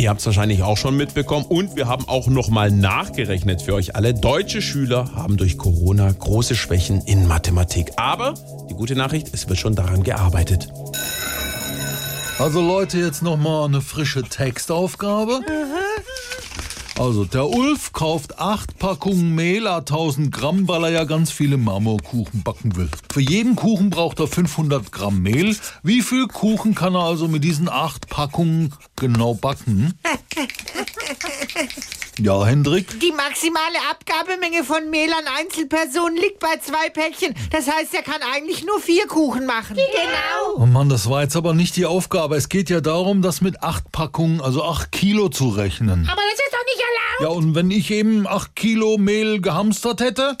Ihr habt es wahrscheinlich auch schon mitbekommen und wir haben auch nochmal nachgerechnet für euch alle. Deutsche Schüler haben durch Corona große Schwächen in Mathematik. Aber die gute Nachricht, es wird schon daran gearbeitet. Also Leute, jetzt nochmal eine frische Textaufgabe. Also, der Ulf kauft acht Packungen Mehl a 1000 Gramm, weil er ja ganz viele Marmorkuchen backen will. Für jeden Kuchen braucht er 500 Gramm Mehl. Wie viel Kuchen kann er also mit diesen acht Packungen genau backen? Ja, Hendrik? Die maximale Abgabemenge von Mehl an Einzelpersonen liegt bei zwei Päckchen. Das heißt, er kann eigentlich nur vier Kuchen machen. Genau. Oh Mann, das war jetzt aber nicht die Aufgabe. Es geht ja darum, das mit acht Packungen, also acht Kilo zu rechnen. Aber das ist. Ja, und wenn ich eben acht Kilo Mehl gehamstert hätte?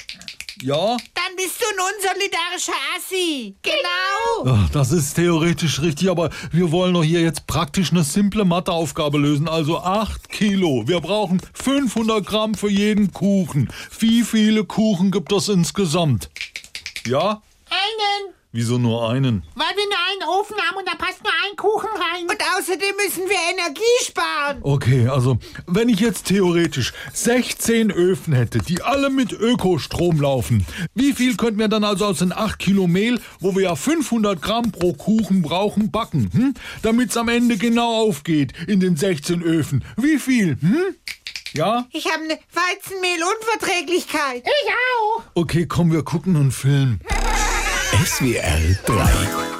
Ja? Dann bist du ein unsolidarischer Assi. Genau. Ach, Das ist theoretisch richtig, aber wir wollen doch hier jetzt praktisch eine simple Matheaufgabe lösen. Also 8 Kilo. Wir brauchen 500 Gramm für jeden Kuchen. Wie viele Kuchen gibt es insgesamt? Ja? Einen. Wieso nur einen? Weil wir nur einen Ofen haben und da passt nur ein Kuchen rein. Und außerdem müssen wir Energie sparen. Okay, also wenn ich jetzt theoretisch 16 Öfen hätte, die alle mit Ökostrom laufen, wie viel könnten wir dann also aus den 8 Kilo Mehl, wo wir ja 500 Gramm pro Kuchen brauchen, backen, hm? damit es am Ende genau aufgeht in den 16 Öfen? Wie viel? Hm? Ja? Ich habe eine Weizenmehlunverträglichkeit. Ich auch. Okay, komm, wir gucken einen Film. SWR 3